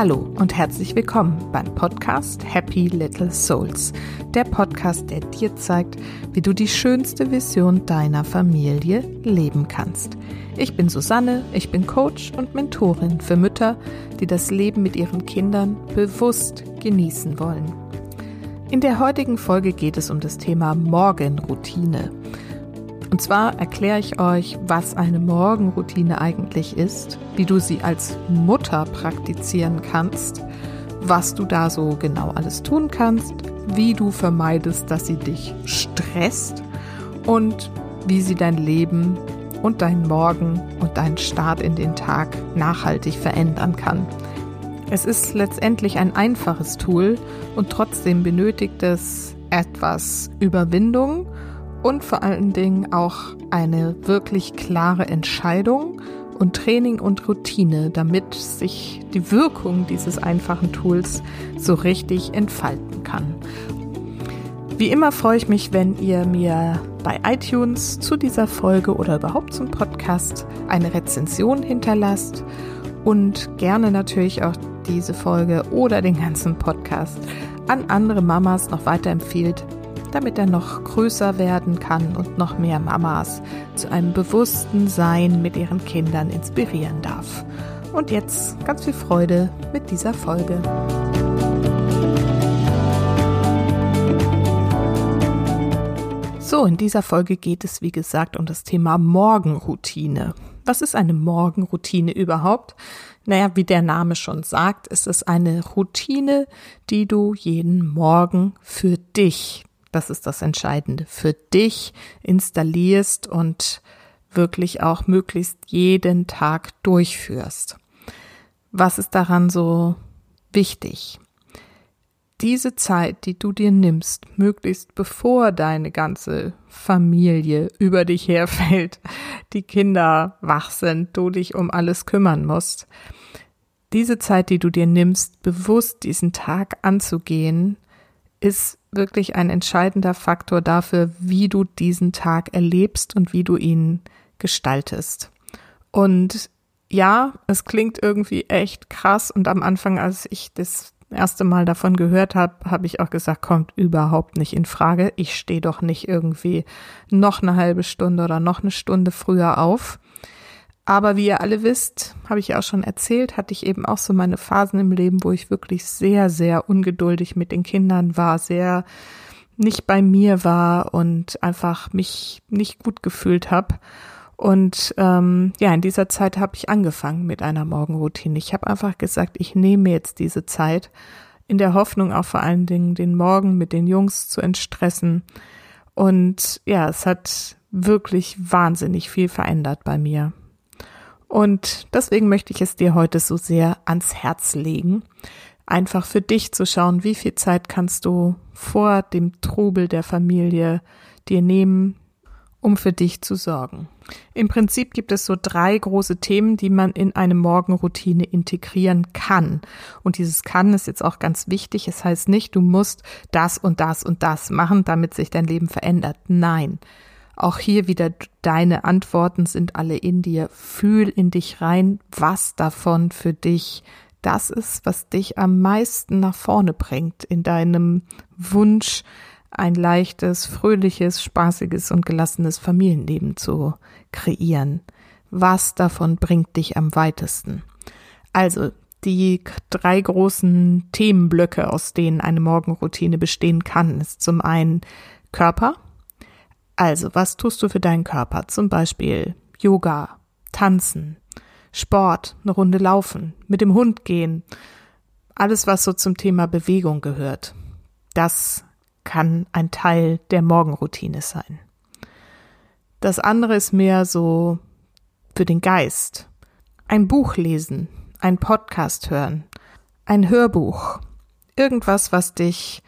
Hallo und herzlich willkommen beim Podcast Happy Little Souls, der Podcast, der dir zeigt, wie du die schönste Vision deiner Familie leben kannst. Ich bin Susanne, ich bin Coach und Mentorin für Mütter, die das Leben mit ihren Kindern bewusst genießen wollen. In der heutigen Folge geht es um das Thema Morgenroutine. Und zwar erkläre ich euch, was eine Morgenroutine eigentlich ist, wie du sie als Mutter praktizieren kannst, was du da so genau alles tun kannst, wie du vermeidest, dass sie dich stresst und wie sie dein Leben und dein Morgen und deinen Start in den Tag nachhaltig verändern kann. Es ist letztendlich ein einfaches Tool und trotzdem benötigt es etwas Überwindung und vor allen Dingen auch eine wirklich klare Entscheidung und Training und Routine, damit sich die Wirkung dieses einfachen Tools so richtig entfalten kann. Wie immer freue ich mich, wenn ihr mir bei iTunes zu dieser Folge oder überhaupt zum Podcast eine Rezension hinterlasst und gerne natürlich auch diese Folge oder den ganzen Podcast an andere Mamas noch weiterempfiehlt, damit er noch größer werden kann und noch mehr Mamas zu einem bewussten Sein mit ihren Kindern inspirieren darf. Und jetzt ganz viel Freude mit dieser Folge. So, in dieser Folge geht es, wie gesagt, um das Thema Morgenroutine. Was ist eine Morgenroutine überhaupt? Naja, wie der Name schon sagt, ist es eine Routine, die du jeden Morgen für dich das ist das Entscheidende, für dich installierst und wirklich auch möglichst jeden Tag durchführst. Was ist daran so wichtig? Diese Zeit, die du dir nimmst, möglichst bevor deine ganze Familie über dich herfällt, die Kinder wach sind, du dich um alles kümmern musst, diese Zeit, die du dir nimmst, bewusst diesen Tag anzugehen, ist wirklich ein entscheidender Faktor dafür, wie du diesen Tag erlebst und wie du ihn gestaltest. Und ja, es klingt irgendwie echt krass und am Anfang, als ich das erste Mal davon gehört habe, habe ich auch gesagt, kommt überhaupt nicht in Frage. Ich stehe doch nicht irgendwie noch eine halbe Stunde oder noch eine Stunde früher auf. Aber wie ihr alle wisst, habe ich ja auch schon erzählt, hatte ich eben auch so meine Phasen im Leben, wo ich wirklich sehr, sehr ungeduldig mit den Kindern war, sehr nicht bei mir war und einfach mich nicht gut gefühlt habe. Und ähm, ja, in dieser Zeit habe ich angefangen mit einer Morgenroutine. Ich habe einfach gesagt, ich nehme jetzt diese Zeit in der Hoffnung auch vor allen Dingen den Morgen mit den Jungs zu entstressen. Und ja, es hat wirklich wahnsinnig viel verändert bei mir. Und deswegen möchte ich es dir heute so sehr ans Herz legen, einfach für dich zu schauen, wie viel Zeit kannst du vor dem Trubel der Familie dir nehmen, um für dich zu sorgen. Im Prinzip gibt es so drei große Themen, die man in eine Morgenroutine integrieren kann. Und dieses kann ist jetzt auch ganz wichtig. Es heißt nicht, du musst das und das und das machen, damit sich dein Leben verändert. Nein. Auch hier wieder deine Antworten sind alle in dir. Fühl in dich rein, was davon für dich das ist, was dich am meisten nach vorne bringt in deinem Wunsch, ein leichtes, fröhliches, spaßiges und gelassenes Familienleben zu kreieren. Was davon bringt dich am weitesten? Also, die drei großen Themenblöcke, aus denen eine Morgenroutine bestehen kann, ist zum einen Körper, also, was tust du für deinen Körper? Zum Beispiel Yoga, Tanzen, Sport, eine Runde laufen, mit dem Hund gehen. Alles, was so zum Thema Bewegung gehört. Das kann ein Teil der Morgenroutine sein. Das andere ist mehr so für den Geist. Ein Buch lesen, ein Podcast hören, ein Hörbuch, irgendwas, was dich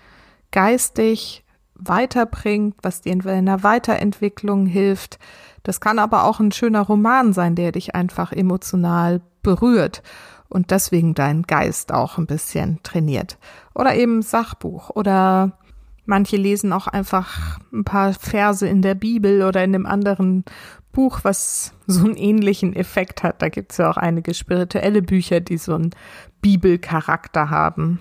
geistig weiterbringt, was dir in deiner Weiterentwicklung hilft. Das kann aber auch ein schöner Roman sein, der dich einfach emotional berührt und deswegen deinen Geist auch ein bisschen trainiert. Oder eben Sachbuch oder Manche lesen auch einfach ein paar Verse in der Bibel oder in einem anderen Buch, was so einen ähnlichen Effekt hat. Da gibt es ja auch einige spirituelle Bücher, die so einen Bibelcharakter haben.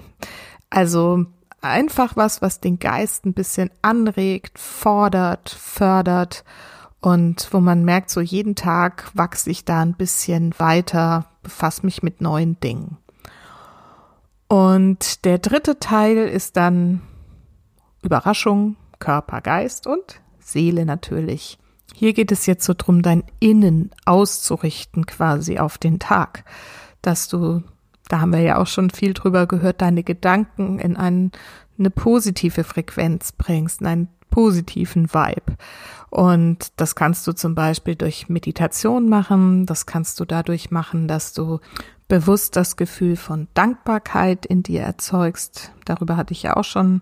Also einfach was, was den Geist ein bisschen anregt, fordert, fördert und wo man merkt, so jeden Tag wachse ich da ein bisschen weiter, befasse mich mit neuen Dingen. Und der dritte Teil ist dann Überraschung, Körper, Geist und Seele natürlich. Hier geht es jetzt so drum, dein Innen auszurichten quasi auf den Tag, dass du, da haben wir ja auch schon viel drüber gehört, deine Gedanken in ein, eine positive Frequenz bringst, in einen positiven Vibe. Und das kannst du zum Beispiel durch Meditation machen, das kannst du dadurch machen, dass du bewusst das Gefühl von Dankbarkeit in dir erzeugst. Darüber hatte ich ja auch schon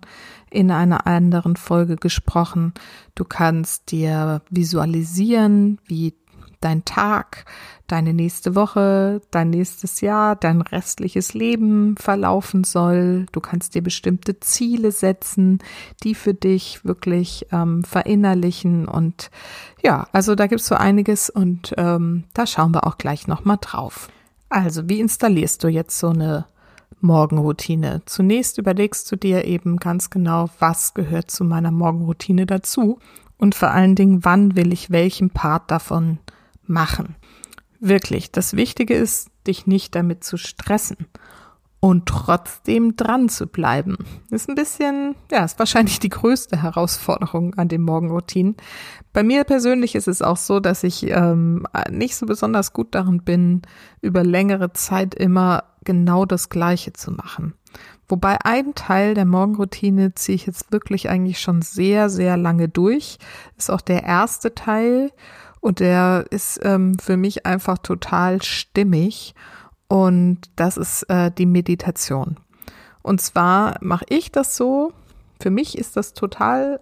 in einer anderen Folge gesprochen. Du kannst dir visualisieren, wie dein Tag, deine nächste Woche, dein nächstes Jahr, dein restliches Leben verlaufen soll. Du kannst dir bestimmte Ziele setzen, die für dich wirklich ähm, verinnerlichen. Und ja, also da gibt's so einiges und ähm, da schauen wir auch gleich nochmal drauf. Also, wie installierst du jetzt so eine Morgenroutine? Zunächst überlegst du dir eben ganz genau, was gehört zu meiner Morgenroutine dazu und vor allen Dingen, wann will ich welchen Part davon machen. Wirklich, das Wichtige ist, dich nicht damit zu stressen und trotzdem dran zu bleiben. Ist ein bisschen, ja, ist wahrscheinlich die größte Herausforderung an den Morgenroutinen. Bei mir persönlich ist es auch so, dass ich ähm, nicht so besonders gut darin bin, über längere Zeit immer genau das Gleiche zu machen. Wobei ein Teil der Morgenroutine ziehe ich jetzt wirklich eigentlich schon sehr, sehr lange durch. Ist auch der erste Teil und der ist ähm, für mich einfach total stimmig und das ist äh, die Meditation. Und zwar mache ich das so, für mich ist das total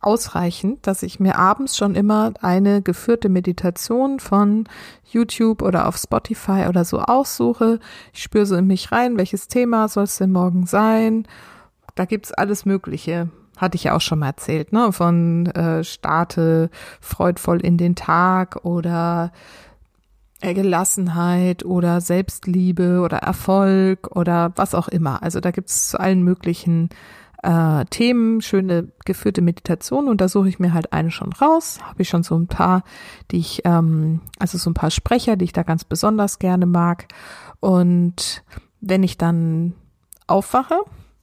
ausreichend, dass ich mir abends schon immer eine geführte Meditation von YouTube oder auf Spotify oder so aussuche. Ich spüre so in mich rein, welches Thema soll es denn morgen sein. Da gibt's alles Mögliche. Hatte ich ja auch schon mal erzählt, ne? Von äh, starte freudvoll in den Tag oder Gelassenheit oder Selbstliebe oder Erfolg oder was auch immer. Also da gibt es zu allen möglichen äh, Themen schöne geführte Meditation und da suche ich mir halt eine schon raus. Habe ich schon so ein paar, die ich, ähm, also so ein paar Sprecher, die ich da ganz besonders gerne mag. Und wenn ich dann aufwache,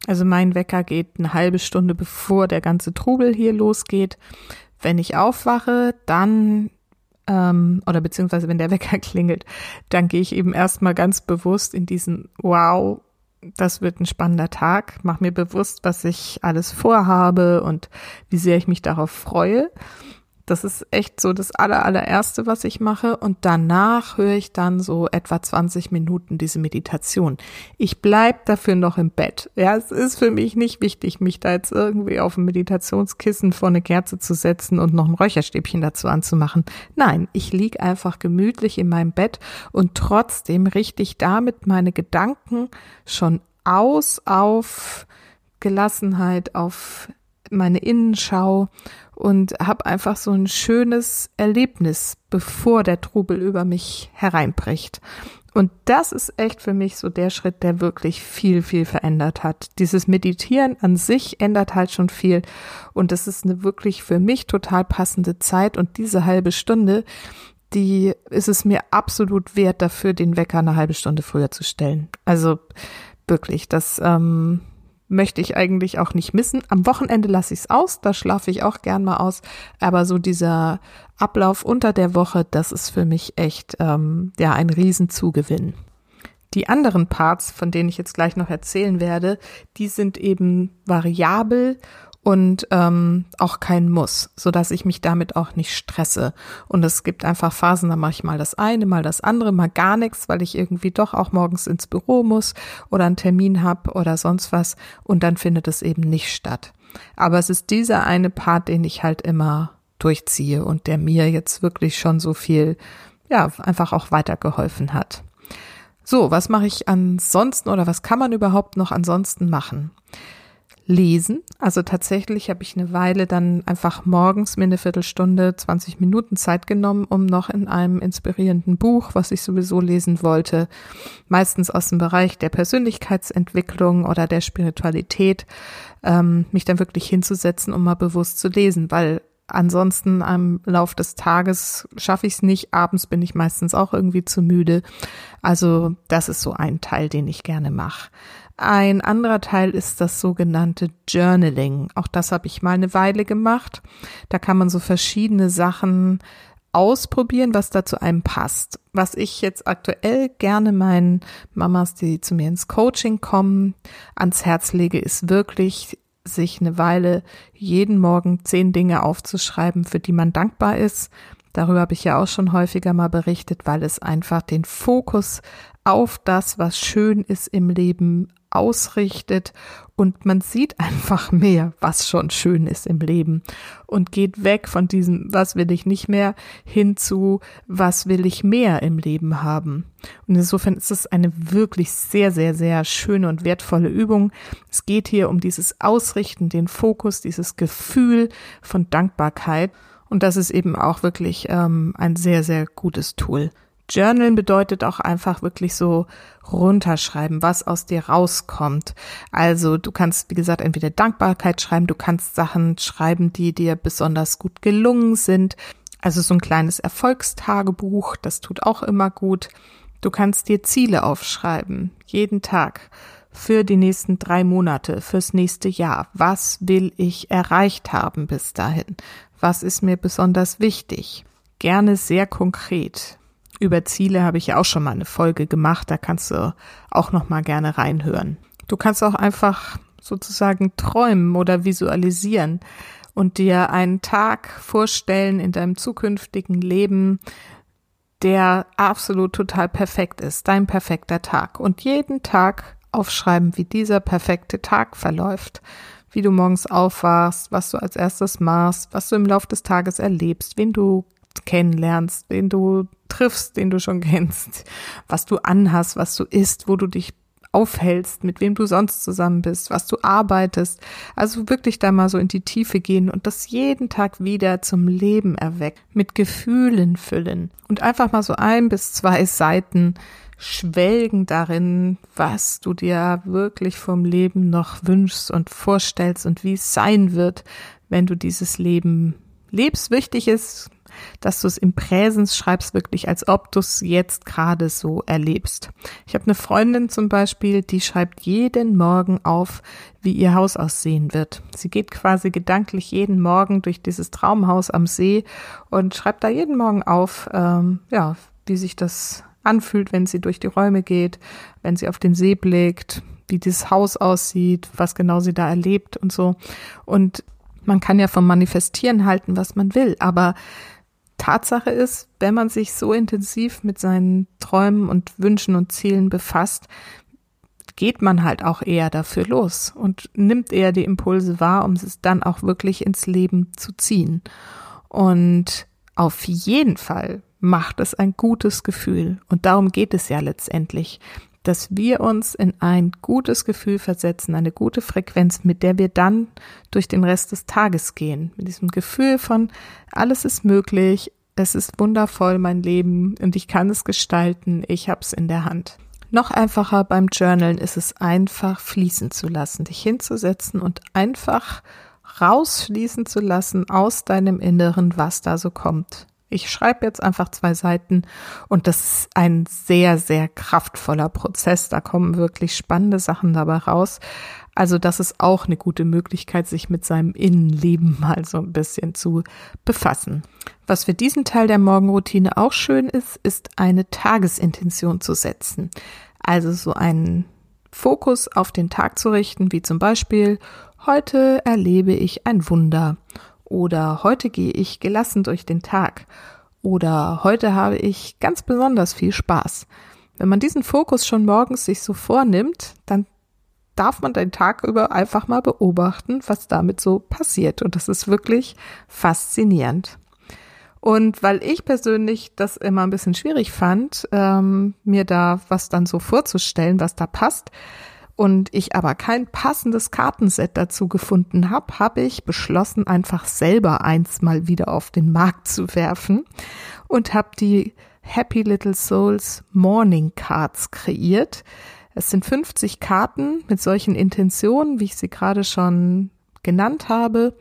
also mein Wecker geht eine halbe Stunde bevor der ganze Trubel hier losgeht. Wenn ich aufwache, dann ähm, oder beziehungsweise wenn der Wecker klingelt, dann gehe ich eben erstmal ganz bewusst in diesen Wow, das wird ein spannender Tag, mach mir bewusst, was ich alles vorhabe und wie sehr ich mich darauf freue. Das ist echt so das aller, allererste, was ich mache. Und danach höre ich dann so etwa 20 Minuten diese Meditation. Ich bleib dafür noch im Bett. Ja, es ist für mich nicht wichtig, mich da jetzt irgendwie auf ein Meditationskissen vor eine Kerze zu setzen und noch ein Räucherstäbchen dazu anzumachen. Nein, ich lieg einfach gemütlich in meinem Bett und trotzdem richte ich damit meine Gedanken schon aus auf Gelassenheit, auf meine Innenschau und habe einfach so ein schönes Erlebnis, bevor der Trubel über mich hereinbricht. Und das ist echt für mich so der Schritt, der wirklich viel, viel verändert hat. Dieses Meditieren an sich ändert halt schon viel. Und das ist eine wirklich für mich total passende Zeit. Und diese halbe Stunde, die ist es mir absolut wert, dafür den Wecker eine halbe Stunde früher zu stellen. Also wirklich, das, ähm, möchte ich eigentlich auch nicht missen. Am Wochenende lasse ich es aus, da schlafe ich auch gern mal aus. Aber so dieser Ablauf unter der Woche, das ist für mich echt ähm, ja ein Riesenzugewinn. Die anderen Parts, von denen ich jetzt gleich noch erzählen werde, die sind eben variabel und ähm, auch kein Muss, so dass ich mich damit auch nicht stresse. Und es gibt einfach Phasen, da mache ich mal das eine, mal das andere, mal gar nichts, weil ich irgendwie doch auch morgens ins Büro muss oder einen Termin habe oder sonst was und dann findet es eben nicht statt. Aber es ist dieser eine Part, den ich halt immer durchziehe und der mir jetzt wirklich schon so viel, ja, einfach auch weitergeholfen hat. So, was mache ich ansonsten oder was kann man überhaupt noch ansonsten machen? Lesen. Also tatsächlich habe ich eine Weile dann einfach morgens mir eine Viertelstunde, 20 Minuten Zeit genommen, um noch in einem inspirierenden Buch, was ich sowieso lesen wollte, meistens aus dem Bereich der Persönlichkeitsentwicklung oder der Spiritualität, ähm, mich dann wirklich hinzusetzen, um mal bewusst zu lesen, weil Ansonsten am Lauf des Tages schaffe ich es nicht. Abends bin ich meistens auch irgendwie zu müde. Also das ist so ein Teil, den ich gerne mache. Ein anderer Teil ist das sogenannte Journaling. Auch das habe ich mal eine Weile gemacht. Da kann man so verschiedene Sachen ausprobieren, was da zu einem passt. Was ich jetzt aktuell gerne meinen Mamas, die zu mir ins Coaching kommen, ans Herz lege, ist wirklich sich eine Weile jeden Morgen zehn Dinge aufzuschreiben, für die man dankbar ist. Darüber habe ich ja auch schon häufiger mal berichtet, weil es einfach den Fokus auf das, was schön ist im Leben, ausrichtet und man sieht einfach mehr, was schon schön ist im Leben und geht weg von diesem, was will ich nicht mehr, hin zu, was will ich mehr im Leben haben. Und insofern ist es eine wirklich sehr, sehr, sehr schöne und wertvolle Übung. Es geht hier um dieses Ausrichten, den Fokus, dieses Gefühl von Dankbarkeit. Und das ist eben auch wirklich ähm, ein sehr, sehr gutes Tool. Journalen bedeutet auch einfach wirklich so runterschreiben, was aus dir rauskommt. Also du kannst, wie gesagt, entweder Dankbarkeit schreiben, du kannst Sachen schreiben, die dir besonders gut gelungen sind. Also so ein kleines Erfolgstagebuch, das tut auch immer gut. Du kannst dir Ziele aufschreiben, jeden Tag für die nächsten drei Monate, fürs nächste Jahr. Was will ich erreicht haben bis dahin? Was ist mir besonders wichtig? Gerne sehr konkret über Ziele habe ich ja auch schon mal eine Folge gemacht, da kannst du auch noch mal gerne reinhören. Du kannst auch einfach sozusagen träumen oder visualisieren und dir einen Tag vorstellen in deinem zukünftigen Leben, der absolut total perfekt ist, dein perfekter Tag und jeden Tag aufschreiben, wie dieser perfekte Tag verläuft, wie du morgens aufwachst, was du als erstes machst, was du im Laufe des Tages erlebst, wen du kennenlernst, den du triffst, den du schon kennst, was du anhast, was du isst, wo du dich aufhältst, mit wem du sonst zusammen bist, was du arbeitest. Also wirklich da mal so in die Tiefe gehen und das jeden Tag wieder zum Leben erwecken, mit Gefühlen füllen und einfach mal so ein bis zwei Seiten schwelgen darin, was du dir wirklich vom Leben noch wünschst und vorstellst und wie es sein wird, wenn du dieses Leben lebst. Wichtig ist, dass du es im Präsens schreibst, wirklich als ob du es jetzt gerade so erlebst. Ich habe eine Freundin zum Beispiel, die schreibt jeden Morgen auf, wie ihr Haus aussehen wird. Sie geht quasi gedanklich jeden Morgen durch dieses Traumhaus am See und schreibt da jeden Morgen auf, ähm, ja, wie sich das anfühlt, wenn sie durch die Räume geht, wenn sie auf den See blickt, wie dieses Haus aussieht, was genau sie da erlebt und so. Und man kann ja vom Manifestieren halten, was man will, aber Tatsache ist, wenn man sich so intensiv mit seinen Träumen und Wünschen und Zielen befasst, geht man halt auch eher dafür los und nimmt eher die Impulse wahr, um es dann auch wirklich ins Leben zu ziehen. Und auf jeden Fall macht es ein gutes Gefühl. Und darum geht es ja letztendlich, dass wir uns in ein gutes Gefühl versetzen, eine gute Frequenz, mit der wir dann durch den Rest des Tages gehen. Mit diesem Gefühl von, alles ist möglich, es ist wundervoll, mein Leben, und ich kann es gestalten, ich hab's in der Hand. Noch einfacher beim Journalen ist es einfach fließen zu lassen, dich hinzusetzen und einfach rausfließen zu lassen aus deinem Inneren, was da so kommt. Ich schreibe jetzt einfach zwei Seiten und das ist ein sehr, sehr kraftvoller Prozess. Da kommen wirklich spannende Sachen dabei raus. Also das ist auch eine gute Möglichkeit, sich mit seinem Innenleben mal so ein bisschen zu befassen. Was für diesen Teil der Morgenroutine auch schön ist, ist eine Tagesintention zu setzen. Also so einen Fokus auf den Tag zu richten, wie zum Beispiel, heute erlebe ich ein Wunder oder heute gehe ich gelassen durch den Tag oder heute habe ich ganz besonders viel Spaß. Wenn man diesen Fokus schon morgens sich so vornimmt, dann darf man den Tag über einfach mal beobachten, was damit so passiert. Und das ist wirklich faszinierend. Und weil ich persönlich das immer ein bisschen schwierig fand, ähm, mir da was dann so vorzustellen, was da passt, und ich aber kein passendes Kartenset dazu gefunden habe, habe ich beschlossen, einfach selber eins mal wieder auf den Markt zu werfen und habe die Happy Little Souls Morning Cards kreiert. Es sind 50 Karten mit solchen Intentionen, wie ich sie gerade schon genannt habe.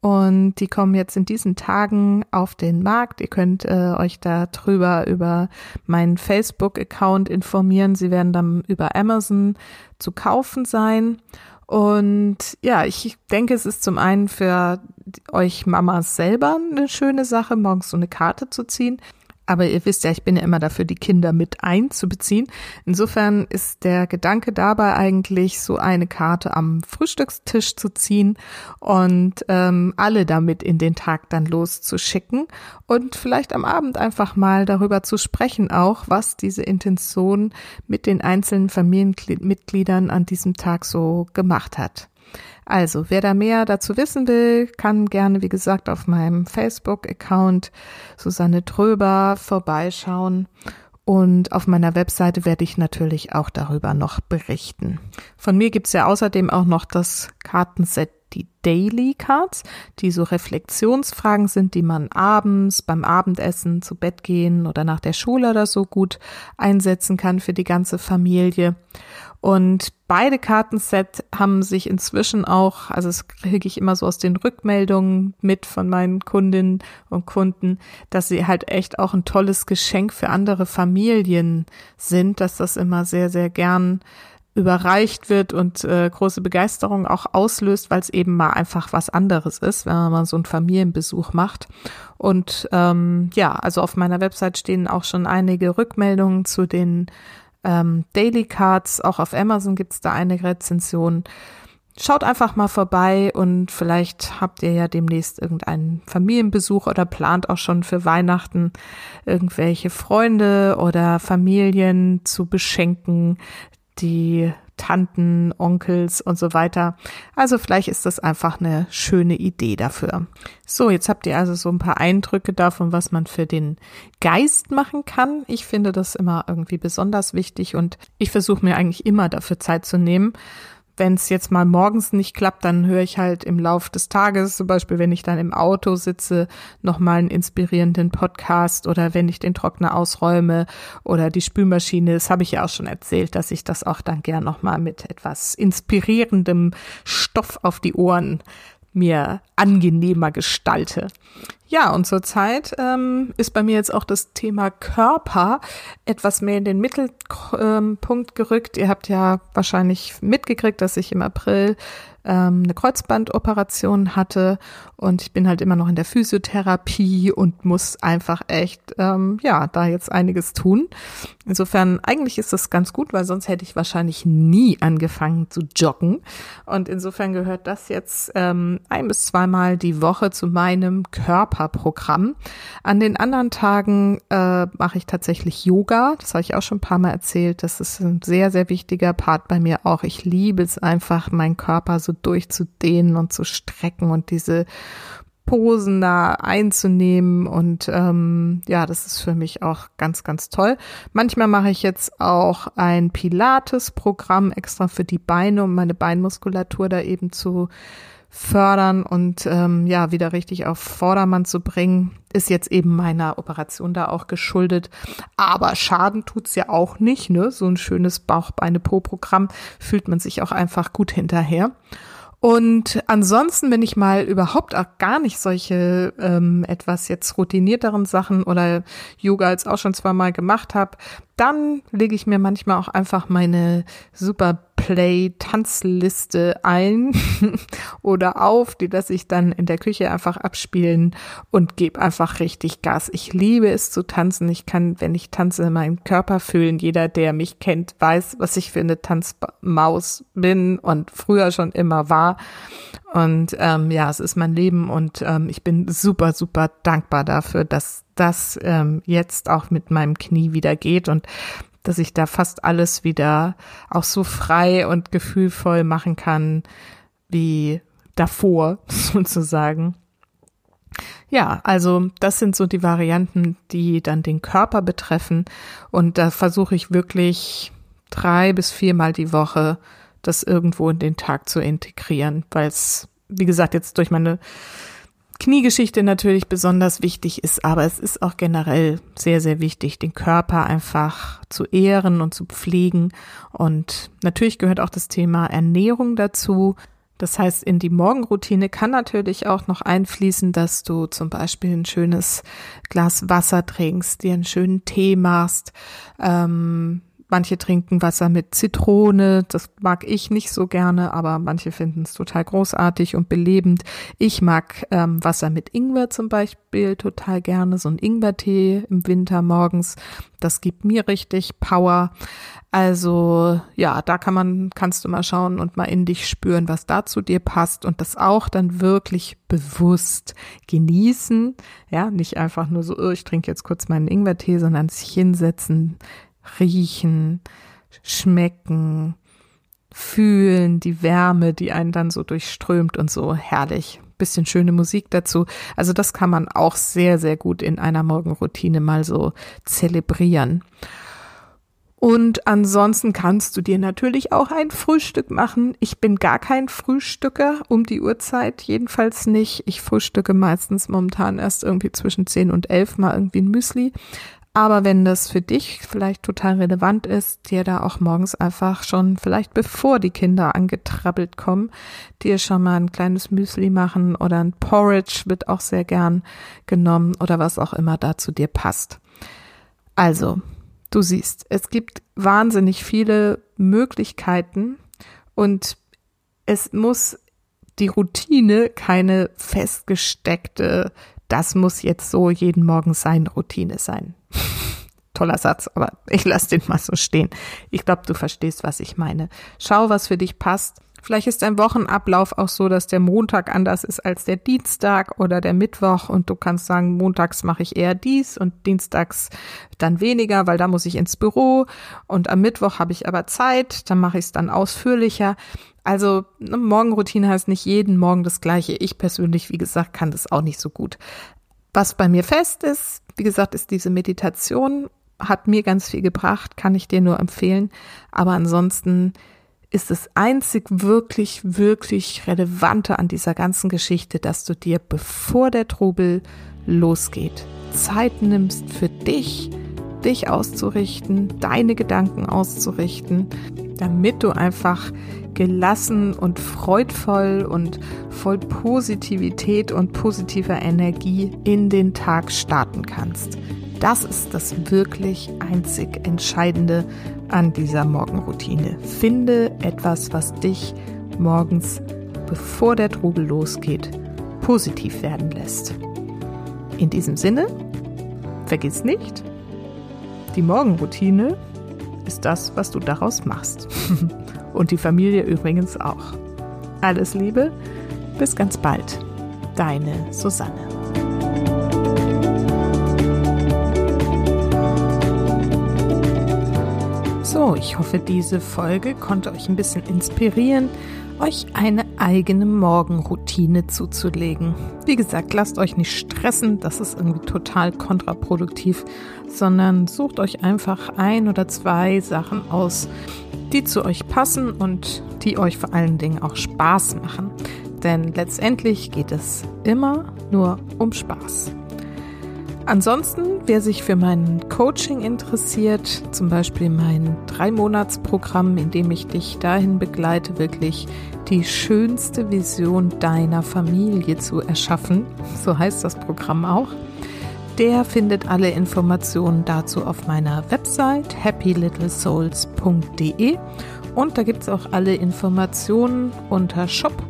Und die kommen jetzt in diesen Tagen auf den Markt. Ihr könnt äh, euch darüber über meinen Facebook-Account informieren. Sie werden dann über Amazon zu kaufen sein. Und ja, ich denke, es ist zum einen für euch Mamas selber eine schöne Sache, morgens so eine Karte zu ziehen. Aber ihr wisst ja, ich bin ja immer dafür, die Kinder mit einzubeziehen. Insofern ist der Gedanke dabei eigentlich, so eine Karte am Frühstückstisch zu ziehen und ähm, alle damit in den Tag dann loszuschicken und vielleicht am Abend einfach mal darüber zu sprechen, auch was diese Intention mit den einzelnen Familienmitgliedern an diesem Tag so gemacht hat. Also, wer da mehr dazu wissen will, kann gerne, wie gesagt, auf meinem Facebook-Account Susanne Tröber vorbeischauen. Und auf meiner Webseite werde ich natürlich auch darüber noch berichten. Von mir gibt's ja außerdem auch noch das Kartenset die Daily Cards, die so Reflexionsfragen sind, die man abends beim Abendessen zu Bett gehen oder nach der Schule oder so gut einsetzen kann für die ganze Familie. Und beide Kartenset haben sich inzwischen auch, also das kriege ich immer so aus den Rückmeldungen mit von meinen Kundinnen und Kunden, dass sie halt echt auch ein tolles Geschenk für andere Familien sind, dass das immer sehr, sehr gern überreicht wird und äh, große Begeisterung auch auslöst, weil es eben mal einfach was anderes ist, wenn man mal so einen Familienbesuch macht. Und ähm, ja, also auf meiner Website stehen auch schon einige Rückmeldungen zu den ähm, Daily Cards. Auch auf Amazon gibt's da eine Rezension. Schaut einfach mal vorbei und vielleicht habt ihr ja demnächst irgendeinen Familienbesuch oder plant auch schon für Weihnachten irgendwelche Freunde oder Familien zu beschenken, die Tanten, Onkels und so weiter. Also vielleicht ist das einfach eine schöne Idee dafür. So, jetzt habt ihr also so ein paar Eindrücke davon, was man für den Geist machen kann. Ich finde das immer irgendwie besonders wichtig und ich versuche mir eigentlich immer dafür Zeit zu nehmen, wenn es jetzt mal morgens nicht klappt, dann höre ich halt im Lauf des Tages, zum Beispiel wenn ich dann im Auto sitze, nochmal einen inspirierenden Podcast oder wenn ich den Trockner ausräume oder die Spülmaschine. Das habe ich ja auch schon erzählt, dass ich das auch dann gern nochmal mit etwas inspirierendem Stoff auf die Ohren mir angenehmer gestalte. Ja, und zurzeit ähm, ist bei mir jetzt auch das Thema Körper etwas mehr in den Mittelpunkt gerückt. Ihr habt ja wahrscheinlich mitgekriegt, dass ich im April ähm, eine Kreuzbandoperation hatte und ich bin halt immer noch in der Physiotherapie und muss einfach echt, ähm, ja, da jetzt einiges tun. Insofern, eigentlich ist das ganz gut, weil sonst hätte ich wahrscheinlich nie angefangen zu joggen. Und insofern gehört das jetzt ähm, ein bis zweimal die Woche zu meinem Körperprogramm. An den anderen Tagen äh, mache ich tatsächlich Yoga. Das habe ich auch schon ein paar Mal erzählt. Das ist ein sehr, sehr wichtiger Part bei mir auch. Ich liebe es einfach, meinen Körper so durchzudehnen und zu strecken und diese Posen da einzunehmen und ähm, ja, das ist für mich auch ganz, ganz toll. Manchmal mache ich jetzt auch ein Pilates-Programm extra für die Beine, um meine Beinmuskulatur da eben zu fördern und ähm, ja, wieder richtig auf Vordermann zu bringen, ist jetzt eben meiner Operation da auch geschuldet. Aber Schaden tut's ja auch nicht, ne? So ein schönes Bauchbeine-Po-Programm fühlt man sich auch einfach gut hinterher. Und ansonsten, wenn ich mal überhaupt auch gar nicht solche ähm, etwas jetzt routinierteren Sachen oder Yoga als auch schon zweimal gemacht habe, dann lege ich mir manchmal auch einfach meine super Play-Tanzliste ein oder auf, die lasse ich dann in der Küche einfach abspielen und gebe einfach richtig Gas. Ich liebe es zu tanzen. Ich kann, wenn ich tanze, meinen Körper fühlen. Jeder, der mich kennt, weiß, was ich für eine Tanzmaus bin und früher schon immer war. Und ähm, ja, es ist mein Leben und ähm, ich bin super, super dankbar dafür, dass das ähm, jetzt auch mit meinem Knie wieder geht und dass ich da fast alles wieder auch so frei und gefühlvoll machen kann wie davor sozusagen. Ja, also das sind so die Varianten, die dann den Körper betreffen. Und da versuche ich wirklich drei bis viermal die Woche das irgendwo in den Tag zu integrieren, weil es, wie gesagt, jetzt durch meine Kniegeschichte natürlich besonders wichtig ist, aber es ist auch generell sehr, sehr wichtig, den Körper einfach zu ehren und zu pflegen. Und natürlich gehört auch das Thema Ernährung dazu. Das heißt, in die Morgenroutine kann natürlich auch noch einfließen, dass du zum Beispiel ein schönes Glas Wasser trinkst, dir einen schönen Tee machst, ähm, Manche trinken Wasser mit Zitrone, das mag ich nicht so gerne, aber manche finden es total großartig und belebend. Ich mag ähm, Wasser mit Ingwer zum Beispiel total gerne, so ein Ingwertee im Winter morgens. Das gibt mir richtig Power. Also ja, da kann man, kannst du mal schauen und mal in dich spüren, was da zu dir passt und das auch dann wirklich bewusst genießen. Ja, nicht einfach nur so, oh, ich trinke jetzt kurz meinen Ingwertee, sondern sich hinsetzen, riechen, schmecken, fühlen, die Wärme, die einen dann so durchströmt und so herrlich. Bisschen schöne Musik dazu. Also das kann man auch sehr, sehr gut in einer Morgenroutine mal so zelebrieren. Und ansonsten kannst du dir natürlich auch ein Frühstück machen. Ich bin gar kein Frühstücker um die Uhrzeit, jedenfalls nicht. Ich frühstücke meistens momentan erst irgendwie zwischen 10 und 11 mal irgendwie ein Müsli. Aber wenn das für dich vielleicht total relevant ist, dir da auch morgens einfach schon, vielleicht bevor die Kinder angetrabbelt kommen, dir schon mal ein kleines Müsli machen oder ein Porridge wird auch sehr gern genommen oder was auch immer da zu dir passt. Also, du siehst, es gibt wahnsinnig viele Möglichkeiten und es muss die Routine keine festgesteckte, das muss jetzt so jeden Morgen sein Routine sein. Toller Satz, aber ich lasse den mal so stehen. Ich glaube, du verstehst, was ich meine. Schau, was für dich passt. Vielleicht ist dein Wochenablauf auch so, dass der Montag anders ist als der Dienstag oder der Mittwoch und du kannst sagen, montags mache ich eher dies und dienstags dann weniger, weil da muss ich ins Büro und am Mittwoch habe ich aber Zeit, dann mache ich es dann ausführlicher. Also eine Morgenroutine heißt nicht jeden Morgen das gleiche. Ich persönlich, wie gesagt, kann das auch nicht so gut. Was bei mir fest ist, wie gesagt, ist diese Meditation, hat mir ganz viel gebracht, kann ich dir nur empfehlen. Aber ansonsten ist es einzig wirklich, wirklich relevante an dieser ganzen Geschichte, dass du dir, bevor der Trubel losgeht, Zeit nimmst für dich, dich auszurichten, deine Gedanken auszurichten, damit du einfach gelassen und freudvoll und voll Positivität und positiver Energie in den Tag starten kannst. Das ist das wirklich einzig Entscheidende an dieser Morgenroutine. Finde etwas, was dich morgens, bevor der Trubel losgeht, positiv werden lässt. In diesem Sinne, vergiss nicht, die Morgenroutine ist das, was du daraus machst. Und die Familie übrigens auch. Alles Liebe, bis ganz bald. Deine Susanne. So, ich hoffe, diese Folge konnte euch ein bisschen inspirieren, euch eine eigene Morgenroutine zuzulegen. Wie gesagt, lasst euch nicht stressen, das ist irgendwie total kontraproduktiv, sondern sucht euch einfach ein oder zwei Sachen aus, die zu euch passen und die euch vor allen Dingen auch Spaß machen. Denn letztendlich geht es immer nur um Spaß. Ansonsten, wer sich für mein Coaching interessiert, zum Beispiel mein Drei-Monats-Programm, in dem ich dich dahin begleite, wirklich die schönste Vision deiner Familie zu erschaffen, so heißt das Programm auch, der findet alle Informationen dazu auf meiner Website happylittlesouls.de und da gibt es auch alle Informationen unter Shop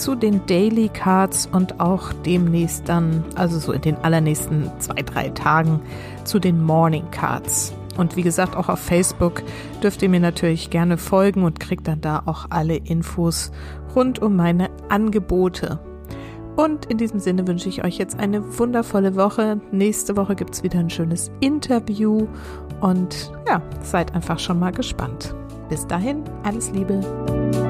zu den Daily Cards und auch demnächst dann, also so in den allernächsten zwei, drei Tagen, zu den Morning Cards. Und wie gesagt, auch auf Facebook dürft ihr mir natürlich gerne folgen und kriegt dann da auch alle Infos rund um meine Angebote. Und in diesem Sinne wünsche ich euch jetzt eine wundervolle Woche. Nächste Woche gibt es wieder ein schönes Interview und ja, seid einfach schon mal gespannt. Bis dahin, alles Liebe.